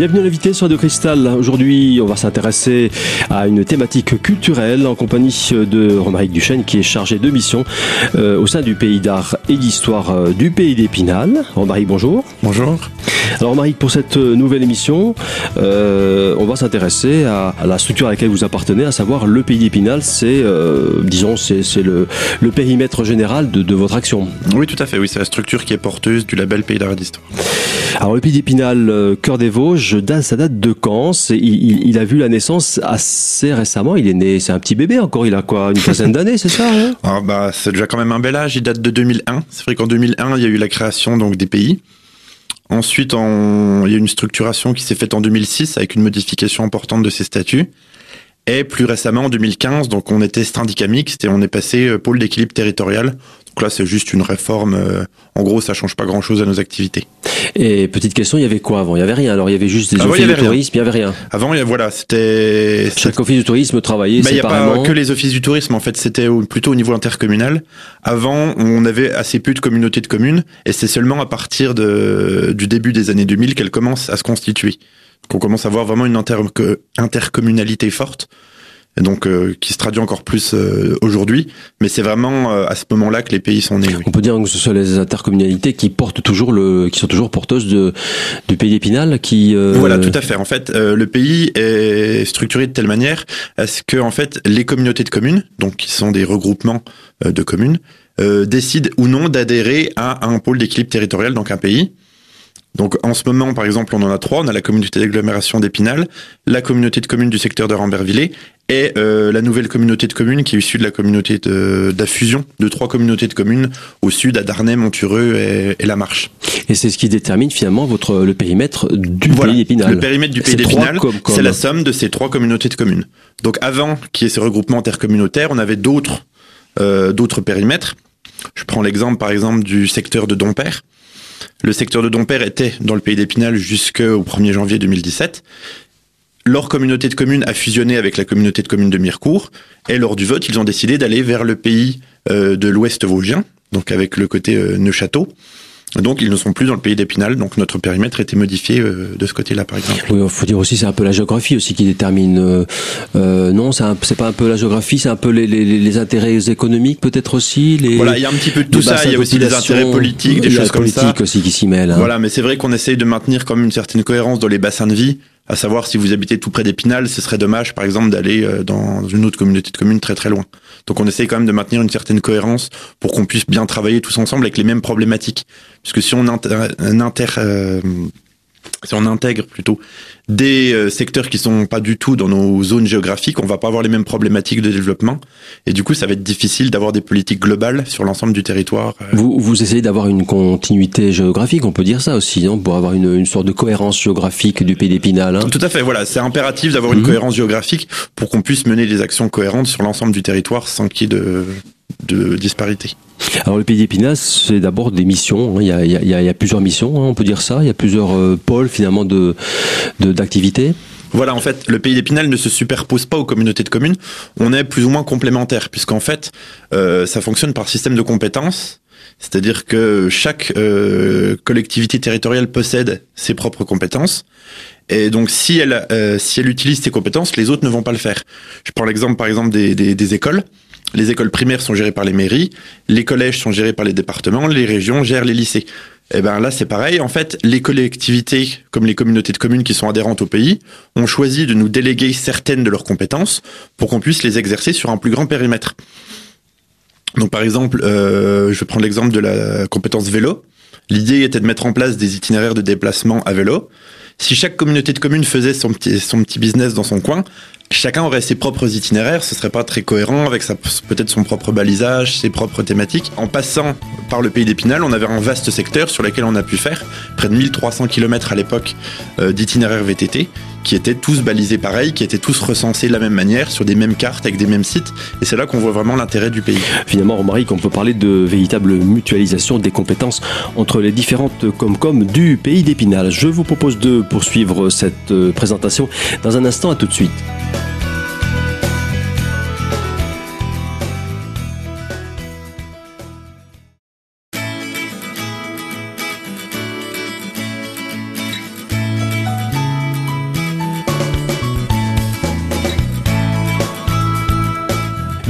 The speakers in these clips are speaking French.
Bienvenue à l'invité sur Radio Cristal. Aujourd'hui, on va s'intéresser à une thématique culturelle en compagnie de Romaric Duchesne qui est chargé de mission euh, au sein du pays d'art et d'histoire euh, du pays d'Épinal. Romaric, bonjour. Bonjour. Alors Romaric, pour cette nouvelle émission, euh, on va s'intéresser à, la structure à laquelle vous appartenez, à savoir le pays d'Épinal. C'est, disons, c'est, le, périmètre général de, votre action. Oui, tout à fait. Oui, c'est la structure qui est porteuse du label Pays d'art et d'histoire. Alors le pays d'Épinal, cœur des Vosges, ça date de quand il, il, a vu la naissance assez récemment. Il est né, c'est un petit bébé encore. Il a quoi, une quinzaine d'années, c'est ça hein ah, bah, c'est déjà quand même un bel âge. Il date de 2001. C'est vrai qu'en 2001, il y a eu la création donc des pays. Ensuite, il y a une structuration qui s'est faite en 2006 avec une modification importante de ses statuts. Et plus récemment, en 2015, donc on était syndicat mixte et on est passé euh, pôle d'équilibre territorial. Donc là, c'est juste une réforme. Euh, en gros, ça change pas grand-chose à nos activités. Et petite question, il y avait quoi avant? Il y avait rien. Alors il y avait juste des offices de tourisme, il y avait rien. Avant, voilà, c'était chaque office du tourisme travaillait bah, séparément. Il n'y a pas que les offices du tourisme. En fait, c'était plutôt au niveau intercommunal. Avant, on avait assez peu de communautés de communes, et c'est seulement à partir de, du début des années 2000 qu'elles commencent à se constituer. Qu'on commence à voir vraiment une intercommunalité forte donc euh, qui se traduit encore plus euh, aujourd'hui. Mais c'est vraiment euh, à ce moment-là que les pays sont nés. On peut dire que ce sont les intercommunalités qui portent toujours le, qui sont toujours porteuses de, du pays d'Épinal, qui. Voilà, tout à fait. En fait, le pays est structuré de telle manière à ce que en fait les communautés de communes, donc qui sont des regroupements de communes, décident ou non d'adhérer à un pôle d'équilibre territorial, donc un pays. Donc en ce moment, par exemple, on en a trois. On a la communauté d'agglomération d'Épinal, la communauté de communes du secteur de Rambervillers et euh, la nouvelle communauté de communes qui est issue de la communauté de, de fusion de trois communautés de communes au sud, à Darnay, Montureux et, La Marche. Et c'est ce qui détermine finalement votre le périmètre du pays d'Épinal. Le périmètre du pays d'Épinal, c'est la somme de ces trois communautés de communes. Donc avant qu'il y ait ce regroupement intercommunautaire, on avait d'autres euh, d'autres périmètres. Je prends l'exemple par exemple du secteur de Dompère le secteur de Dompère était dans le pays d'Épinal jusqu'au 1er janvier 2017. Leur communauté de communes a fusionné avec la communauté de communes de Mirecourt et lors du vote, ils ont décidé d'aller vers le pays euh, de l'Ouest vosgien, donc avec le côté euh, Neuchâteau. Donc ils ne sont plus dans le pays d'Épinal, donc notre périmètre a été modifié euh, de ce côté-là, par exemple. Oui, il faut dire aussi c'est un peu la géographie aussi qui détermine. Euh, euh non, c'est pas un peu la géographie, c'est un peu les, les, les intérêts économiques peut-être aussi. Les, voilà, il y a un petit peu de tout ça. Il y a aussi des intérêts politiques, des choses comme ça. aussi qui s'y mêlent. Hein. Voilà, mais c'est vrai qu'on essaye de maintenir comme une certaine cohérence dans les bassins de vie à savoir si vous habitez tout près d'Épinal, ce serait dommage, par exemple, d'aller euh, dans une autre communauté de communes très très loin. Donc on essaye quand même de maintenir une certaine cohérence pour qu'on puisse bien travailler tous ensemble avec les mêmes problématiques. Puisque si on inter, inter euh, si on intègre plutôt des euh, secteurs qui sont pas du tout dans nos zones géographiques, on va pas avoir les mêmes problématiques de développement. Et du coup, ça va être difficile d'avoir des politiques globales sur l'ensemble du territoire. Euh. Vous, vous essayez d'avoir une continuité géographique, on peut dire ça aussi, non? Pour avoir une, une, sorte de cohérence géographique du pays d'Épinal. Hein tout à fait, voilà. C'est impératif d'avoir une mhm. cohérence géographique pour qu'on puisse mener des actions cohérentes sur l'ensemble du territoire sans qu'il y ait de, de disparité. Alors le pays d'Épinal, c'est d'abord des missions. Hein. Il y, a, il, y a, il y a, plusieurs missions, hein, on peut dire ça. Il y a plusieurs euh, pôles finalement de d'activités. Voilà, en fait, le pays d'Épinal ne se superpose pas aux communautés de communes. On est plus ou moins complémentaires, puisqu'en fait, euh, ça fonctionne par système de compétences. C'est-à-dire que chaque euh, collectivité territoriale possède ses propres compétences. Et donc, si elle, euh, si elle utilise ses compétences, les autres ne vont pas le faire. Je prends l'exemple, par exemple, des, des, des écoles. Les écoles primaires sont gérées par les mairies, les collèges sont gérés par les départements, les régions gèrent les lycées. Et eh ben là, c'est pareil. En fait, les collectivités, comme les communautés de communes qui sont adhérentes au pays, ont choisi de nous déléguer certaines de leurs compétences pour qu'on puisse les exercer sur un plus grand périmètre. Donc, par exemple, euh, je vais prendre l'exemple de la compétence vélo. L'idée était de mettre en place des itinéraires de déplacement à vélo. Si chaque communauté de communes faisait son petit business dans son coin, chacun aurait ses propres itinéraires, ce serait pas très cohérent avec peut-être son propre balisage, ses propres thématiques. En passant par le pays d'Épinal, on avait un vaste secteur sur lequel on a pu faire près de 1300 km à l'époque euh, d'itinéraires VTT qui étaient tous balisés pareil, qui étaient tous recensés de la même manière, sur des mêmes cartes, avec des mêmes sites. Et c'est là qu'on voit vraiment l'intérêt du pays. Finalement, Romaric, on peut parler de véritable mutualisation des compétences entre les différentes Comcom du pays d'Épinal. Je vous propose de poursuivre cette euh, présentation dans un instant. À tout de suite.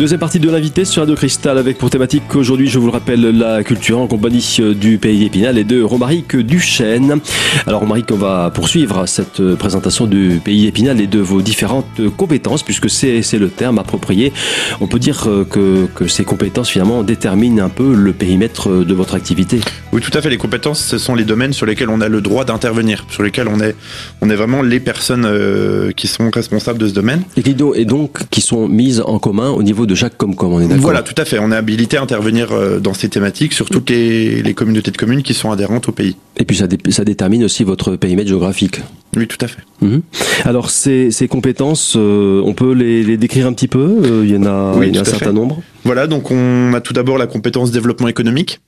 Deuxième partie de l'invité sur Radio Cristal avec pour thématique aujourd'hui, je vous le rappelle, la culture en compagnie du Pays d'Épinal et de Romaric Duchesne. Alors Romaric, on va poursuivre cette présentation du Pays d'Épinal et de vos différentes compétences puisque c'est le terme approprié. On peut dire que, que ces compétences finalement déterminent un peu le périmètre de votre activité. Oui, tout à fait. Les compétences, ce sont les domaines sur lesquels on a le droit d'intervenir, sur lesquels on est, on est vraiment les personnes euh, qui sont responsables de ce domaine. Et qui et donc qui sont mises en commun au niveau de chaque Comcom, on est d'accord Voilà, tout à fait. On est habilité à intervenir euh, dans ces thématiques sur toutes les, les, communautés de communes qui sont adhérentes au pays. Et puis ça, ça détermine aussi votre périmètre géographique. Oui, tout à fait. Mhm. Alors ces, ces compétences, euh, on peut les, les, décrire un petit peu Il y en a, il y a un certain nombre. Voilà, donc on a tout d'abord la compétence développement économique.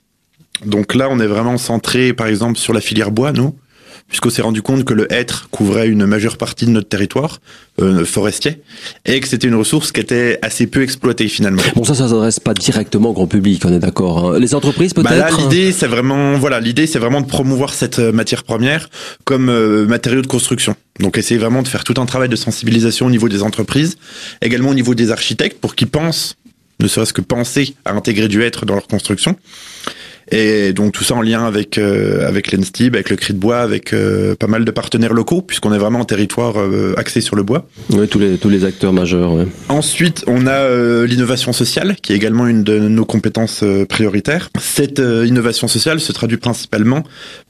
Donc là, on est vraiment centré, par exemple, sur la filière bois, nous, puisqu'on s'est rendu compte que le hêtre couvrait une majeure partie de notre territoire euh, forestier et que c'était une ressource qui était assez peu exploitée finalement. Bon, ça, ça s'adresse pas directement au grand public, on est d'accord. Hein. Les entreprises peut-être. Bah là, l'idée, c'est vraiment, voilà, l'idée, c'est vraiment de promouvoir cette euh, matière première comme euh, matériau de construction. Donc, essayer vraiment de faire tout un travail de sensibilisation au niveau des entreprises, également au niveau des architectes, pour qu'ils pensent, ne serait-ce que penser à intégrer du hêtre dans leur construction. Et donc tout ça en lien avec euh, avec l'Enstib, avec le Cri de Bois, avec euh, pas mal de partenaires locaux, puisqu'on est vraiment en territoire euh, axé sur le bois. Oui, tous les tous les acteurs majeurs. Ouais. Ensuite, on a l'innovation sociale, qui est également une de nos compétences prioritaires. Cette innovation sociale se traduit principalement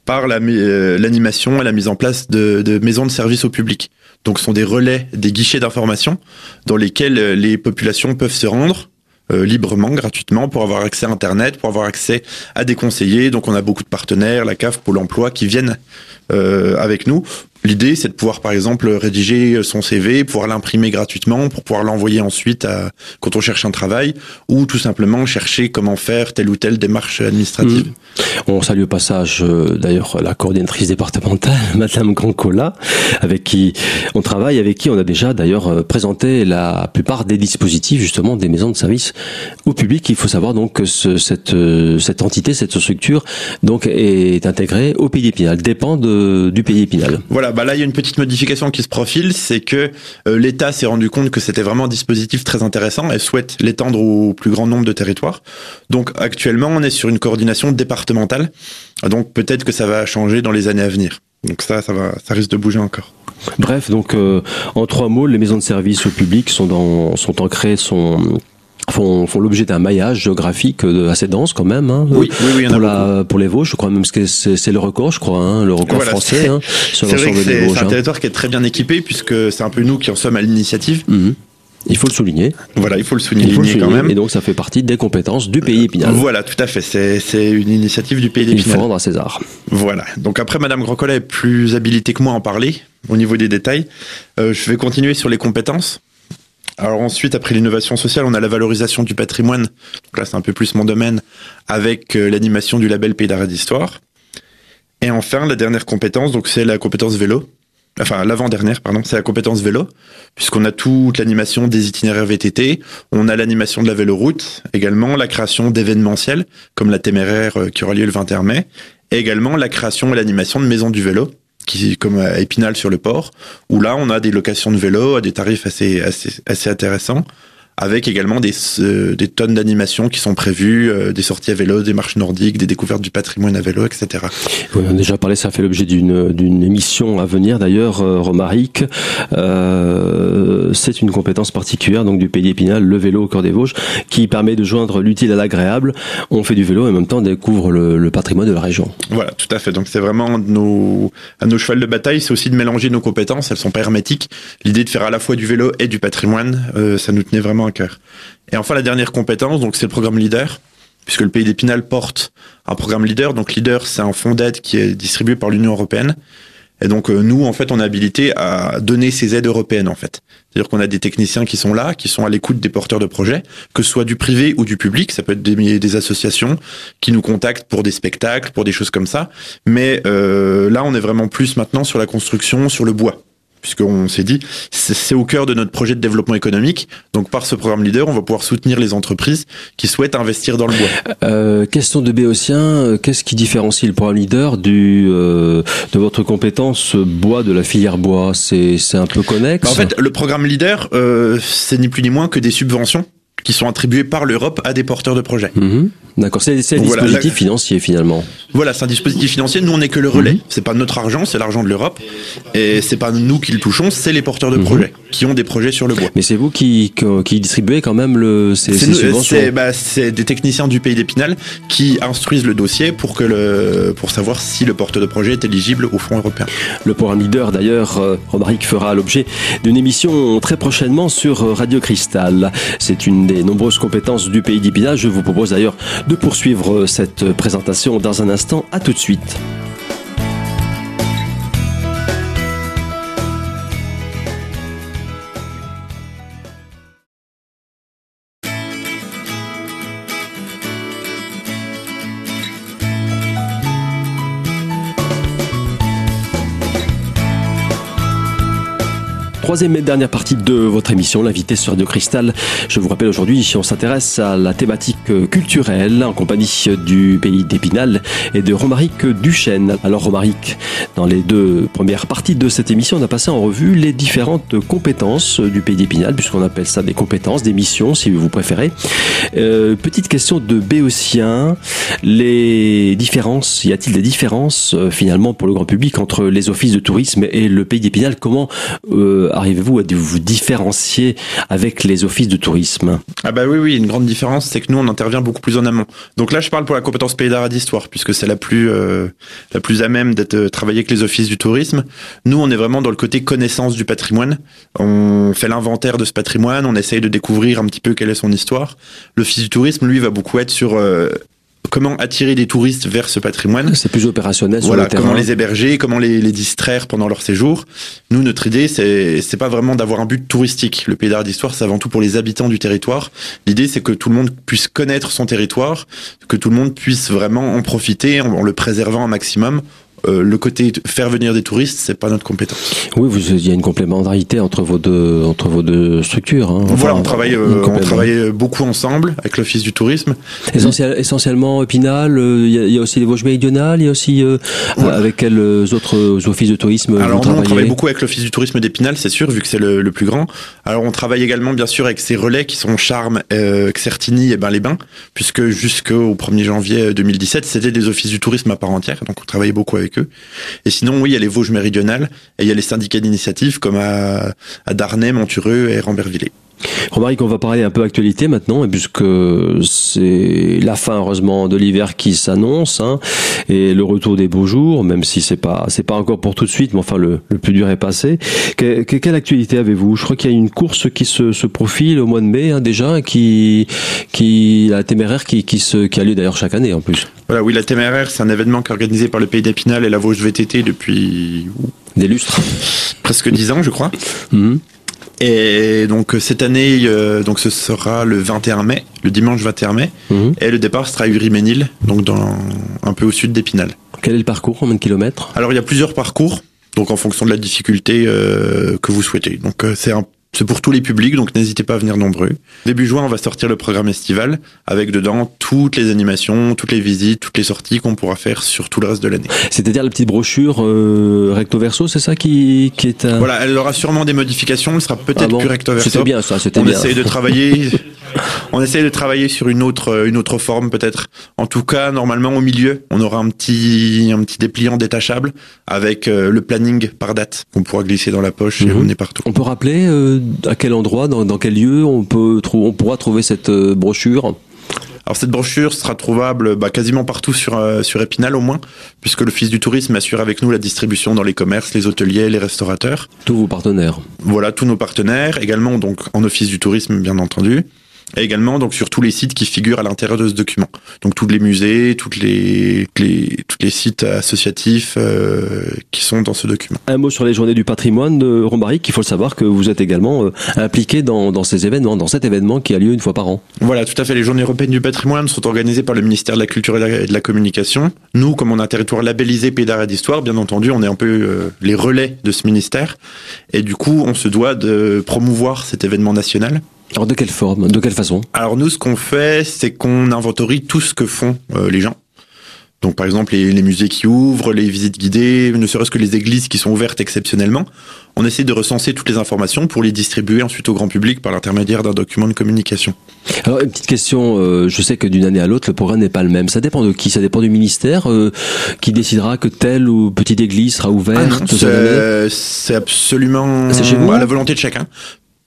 par l'animation et la mise en place de, de maisons de services au public. Donc, ce sont des relais, des guichets d'information dans lesquels les populations peuvent se rendre euh, librement, gratuitement, pour avoir accès à Internet, pour avoir accès à des conseillers. Donc on a beaucoup de partenaires, la CAF, Pôle Emploi, qui viennent euh, avec nous L'idée, c'est de pouvoir, par exemple, rédiger son CV, pouvoir l'imprimer gratuitement pour pouvoir l'envoyer ensuite à, quand on cherche un travail, ou tout simplement chercher comment faire telle ou telle démarche administrative. Mmh. On salue au passage, euh, d'ailleurs, la coordinatrice départementale, Madame Grancola, avec qui on travaille, avec qui on a déjà, d'ailleurs, euh, présenté la plupart des dispositifs, justement, des maisons de service au public. Il faut savoir donc que ce, cette, euh, cette entité, cette structure, donc, est intégrée au pays épinal, dépend de, du pays épinal. Voilà bah là il y a une petite modification qui se profile, c'est que euh, l'État s'est rendu compte que c'était vraiment un dispositif très intéressant et souhaite l'étendre au plus grand nombre de territoires. Donc actuellement on est sur une coordination départementale, donc peut-être que ça va changer dans les années à venir. Donc ça, ça va, ça risque de bouger encore. Bref, donc euh, en trois mots, les maisons de service au public sont dans, sont ancrées, sont font, font l'objet d'un maillage géographique euh, assez dense quand même. Hein, oui, oui, oui, pour, la, pour les Vosges, je crois même que c'est le record, je crois, hein, le record français hein. C'est un hein. territoire qui est très bien équipé puisque c'est un peu nous qui en sommes à l'initiative. Mhm. Il faut le souligner. Voilà, il faut le souligner, il faut le souligner quand même. Et donc ça fait partie des compétences du pays épinal. Voilà, tout à fait. C'est une initiative du pays d'Épinal. Il faut rendre à César. Voilà. Donc après, Madame Grandcola est plus habilitée que moi à en parler au niveau des détails. Euh, je vais continuer sur les compétences. Alors ensuite, après l'innovation sociale, on a la valorisation du patrimoine. Donc là, c'est un peu plus mon domaine, avec euh, l'animation du label Pays d'arrêt d'histoire. Et enfin, la dernière compétence, donc c'est la compétence vélo. Enfin, l'avant-dernière, pardon, c'est la compétence vélo, puisqu'on a toute l'animation des itinéraires VTT, on a l'animation de la véloroute, également la création d'événementiels, comme la téméraire euh, qui aura lieu le 21 mai, et également la création et l'animation de maisons du vélo, qui comme à Épinal sur le port, où là on a des locations de vélos à des tarifs assez assez assez intéressants avec également des, euh, des tonnes d'animations qui sont prévues, euh, des sorties à vélo, des marches nordiques, des découvertes du patrimoine à vélo, etc. on a déjà parlé, ça fait l'objet d'une émission à venir d'ailleurs, euh, Romaric. C'est une compétence particulière donc du pays d'Épinal, le vélo au cœur des Vosges, qui permet de joindre l'utile à l'agréable. On fait du vélo et en même temps on découvre le, le patrimoine de la région. Voilà, tout à fait. Donc c'est vraiment nos, à nos chevals de bataille, c'est aussi de mélanger nos compétences. Elles sont pas hermétiques. L'idée de faire à la fois du vélo et du patrimoine, ça nous tenait vraiment à Et enfin, la dernière compétence, donc c'est le programme Leader, puisque le pays d'Épinal porte un programme Leader. Donc Leader, c'est un fonds d'aide qui est distribué par l'Union européenne. Et donc euh, nous, en fait, on est habilité à donner ces aides européennes, en fait. C'est-à-dire qu'on a des techniciens qui sont là, qui sont à l'écoute des porteurs de projets, que ce soit du privé ou du public. Ça peut être des, des associations qui nous contactent pour des spectacles, pour des choses comme ça. Mais euh, là, on est vraiment plus maintenant sur la construction, sur le bois puisqu'on s'est dit, c'est au cœur de notre projet de développement économique. Donc par ce programme leader, on va pouvoir soutenir les entreprises qui souhaitent investir dans le bois. Euh, question de Béotien, euh, qu'est-ce qui différencie le programme leader du euh, de votre compétence bois de la filière bois? C'est un peu connexe? En fait, le programme leader, euh, c'est ni plus ni moins que des subventions qui sont attribués par l'Europe à des porteurs de projets. Mhm. D'accord, c'est un dispositif financier finalement. Voilà, c'est un dispositif financier. Nous, on n'est que le relais. Mhm. C'est pas notre argent, c'est l'argent de l'Europe, et c'est pas nous qui le touchons, c'est les porteurs de mhm. projets qui ont des projets sur le bois. Mais c'est vous qui, qui distribuez quand même le, ces, ces subventions. Bah, c'est des techniciens du pays d'Épinal qui instruisent le dossier pour que le pour savoir si le porteur de projet est éligible au fonds européen. Le programme leader d'ailleurs, euh, Romaric fera l'objet d'une émission très prochainement sur Radio Cristal. C'est une des nombreuses compétences du pays d'Épinal. Je vous propose d'ailleurs de poursuivre cette présentation dans un instant. À tout de suite. Troisième et dernière partie de votre émission, l'invité sur Radio Cristal. Je vous rappelle aujourd'hui, on s'intéresse à la thématique culturelle en compagnie du pays d'Épinal et de Romaric Duchesne. Alors Romaric, dans les deux premières parties de cette émission, on a passé en revue les différentes compétences du pays d'Épinal, puisqu'on appelle ça des compétences, des missions, si vous préférez. Euh, petite question de Béotien, les différences, y a-t-il des différences euh, finalement pour le grand public entre les offices de tourisme et le pays d'Épinal? Comment euh, arrivez-vous à vous différencier avec les offices de tourisme? Ah bah oui, oui, une grande différence, c'est que nous, on intervient beaucoup plus en amont. Donc là, je parle pour la compétence pays d'art et d'histoire, puisque c'est la plus euh, la plus à même d'être euh, travaillé avec les offices du tourisme. Nous, on est vraiment dans le côté connaissance du patrimoine. On fait l'inventaire de ce patrimoine, on essaye de découvrir un petit peu quelle est son histoire. L'office du tourisme, lui, va beaucoup être sur euh, comment attirer des touristes vers ce patrimoine. C'est plus opérationnel voilà, comment les héberger, comment les, les, distraire pendant leur séjour. Nous, notre idée, c'est c'est pas vraiment d'avoir un but touristique. Le Pays d'art d'histoire, c'est avant tout pour les habitants du territoire. L'idée, c'est que tout le monde puisse connaître son territoire, que tout le monde puisse vraiment en profiter en le préservant un maximum euh, le côté faire venir des touristes, c'est pas notre compétence. Oui, vous, il y a une complémentarité entre vos deux entre vos deux structures. Hein. voilà, on travaille euh, on travaille beaucoup ensemble avec l'office du tourisme. Essentiel, essentiellement Épinal. Euh, il y, a, aussi les Vosges méridionales. Il y a aussi avec quels autres offices de tourisme Alors vous on travaille beaucoup avec l'office du tourisme d'Épinal, c'est sûr, vu que c'est le, le, plus grand. Alors on travaille également bien sûr avec ces relais qui sont Charmes, euh, Xertini et ben les Bains, puisque jusqu'au 1er janvier 2017, c'était des offices du tourisme à part entière. Donc on travaillait beaucoup avec et sinon, oui, il y a les Vosges méridionales et il y a les syndicats d'initiative comme à, Darnay, Montureux et Rambervillers. Romaric, on va parler un peu actualité maintenant, puisque c'est la fin heureusement de l'hiver qui s'annonce hein, et le retour des beaux jours, même si c'est pas c'est pas encore pour tout de suite, mais enfin le, le plus dur est passé. quelle actualité avez-vous? Je crois qu'il y a une course qui se, se profile au mois de mai hein, déjà, qui qui la téméraire qui qui se qui a lieu d'ailleurs chaque année en plus. Voilà, oui, la téméraire, c'est un événement qui est organisé par le Pays d'Épinal et la Vosges VTT depuis des lustres, presque dix ans, je crois. Mmh. Et donc cette année, euh, donc ce sera le 21 mai, le dimanche 21 mai, mhm. et le départ sera à Uriménil, donc dans un peu au sud d'Épinal. Quel est le parcours? Combien de kilomètres? Alors il y a plusieurs parcours, donc en fonction de la difficulté euh, que vous souhaitez. Donc euh, c'est un c'est pour tous les publics, donc n'hésitez pas à venir nombreux. Début juin, on va sortir le programme estival, avec dedans toutes les animations, toutes les visites, toutes les sorties qu'on pourra faire sur tout le reste de l'année. C'est-à-dire la petite brochure euh, recto verso, c'est ça qui, qui est un... Voilà, elle aura sûrement des modifications, elle sera peut-être ah plus recto verso. C'était bien ça, c'était bien. On essaye de travailler... on essaye de travailler sur une autre, une autre forme peut-être. En tout cas, normalement au milieu, on aura un petit, un petit dépliant détachable avec euh, le planning par date qu'on pourra glisser dans la poche et mhm. emmener partout. On peut rappeler euh, à quel endroit, dans, dans quel lieu on peut, on pourra trouver cette euh, brochure? Alors cette brochure sera trouvable bah, quasiment partout sur sur Épinal au moins, puisque l'Office du tourisme assure avec nous la distribution dans les commerces, les hôteliers, les restaurateurs. Tous vos partenaires. Voilà, tous nos partenaires, également donc en Office du tourisme bien entendu et également donc sur tous les sites qui figurent à l'intérieur de ce document. Donc tous les musées, toutes les, les tous les sites associatifs euh, qui sont dans ce document. Un mot sur les journées du patrimoine de Rombaric. Il faut le savoir que vous êtes également euh, impliqué dans, dans ces événements, dans cet événement qui a lieu une fois par an. Voilà, tout à fait. Les journées européennes du patrimoine sont organisées par le ministère de la Culture et de la Communication. Nous, comme on a un territoire labellisé Pays d'art et d'histoire, bien entendu, on est un peu euh, les relais de ce ministère. Et du coup, on se doit de promouvoir cet événement national. Alors de quelle forme, de quelle façon? Alors nous, ce qu'on fait, c'est qu'on inventorie tout ce que font euh, les gens. Donc par exemple les, les, musées qui ouvrent, les visites guidées, ne serait-ce que les églises qui sont ouvertes exceptionnellement. On essaie de recenser toutes les informations pour les distribuer ensuite au grand public par l'intermédiaire d'un document de communication. Alors une petite question, euh, je sais que d'une année à l'autre le programme n'est pas le même. Ça dépend de qui? Ça dépend du ministère euh, qui décidera que telle ou petite église sera ouverte. Ah c'est absolument chez à la volonté de chacun.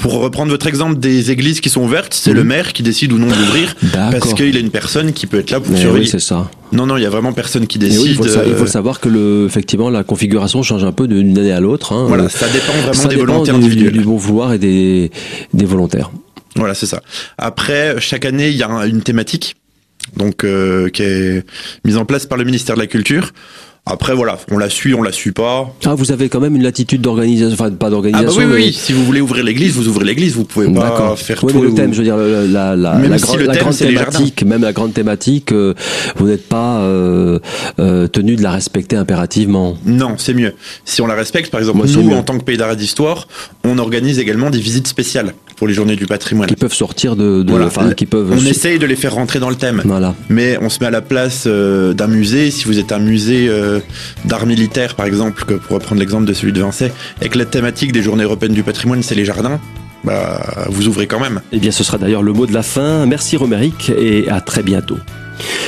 Pour reprendre votre exemple des églises qui sont ouvertes, c'est Mhm. le maire qui décide ou non d'ouvrir parce qu'il a une personne qui peut être là pour Mais surveiller. oui, c'est ça. non, non, il y a vraiment personne qui décide. oui, il, faut il euh, savoir que le, effectivement la configuration change un peu d'une année à l'autre. hein. Voilà, ça dépend vraiment ça des dépend volontaires du, individuels. du bon vouloir et des, des volontaires. Voilà, c'est ça. Après, chaque année, il y a un- une thématique, donc euh, qui est mise en place par le ministère de la Culture. Après, voilà, on la suit, on la suit pas. Ah, vous avez quand même une latitude d'organisation, enfin pas Ah bah d'organisation. oui, oui, mais- oui. Si vous voulez ouvrir l'église, vous ouvrez l'église. Vous pouvez pas faire Oui, tout. mais le thème, je veux dire, la, la, la, Même la, si grande- la thématique, même la grande thématique, euh, vous n'êtes pas euh, euh, tenu de la respecter impérativement. Non, c'est mieux. Si on la respecte, par exemple, Moi, nous, en tant que pays d'art d'histoire, on organise également des visites spéciales pour les journées du patrimoine. Qui peuvent sortir de, de Voilà. enfin, qui peuvent. On essaye de les faire rentrer dans le thème. Voilà. Mais on se met à la place euh, d'un musée. Si vous êtes un musée euh, d'art militaire, par exemple, que pour reprendre l'exemple de celui de Vincennes, et que la thématique des journées européennes du patrimoine, c'est les jardins, bah, vous ouvrez quand même. Eh bien, ce sera d'ailleurs le mot de la fin. Merci Roméric et à très bientôt.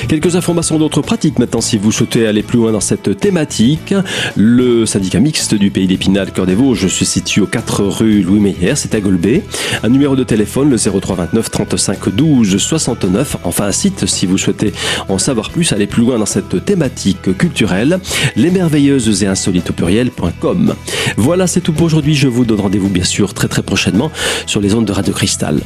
Quelques informations d'autres pratiques maintenant si vous souhaitez aller plus loin dans cette thématique. Le syndicat mixte du pays d'Épinal, Cœur des Vosges, se situe aux 4 rue Louis Meyer, c'est à Golbet. Un numéro de téléphone, le 0329 35 12 69. Enfin, un site si vous souhaitez en savoir plus, aller plus loin dans cette thématique culturelle. Les merveilleuses et insolites au pluriel.com. Voilà, c'est tout pour aujourd'hui. Je vous donne rendez-vous bien sûr très très prochainement sur les ondes de Radio Cristal.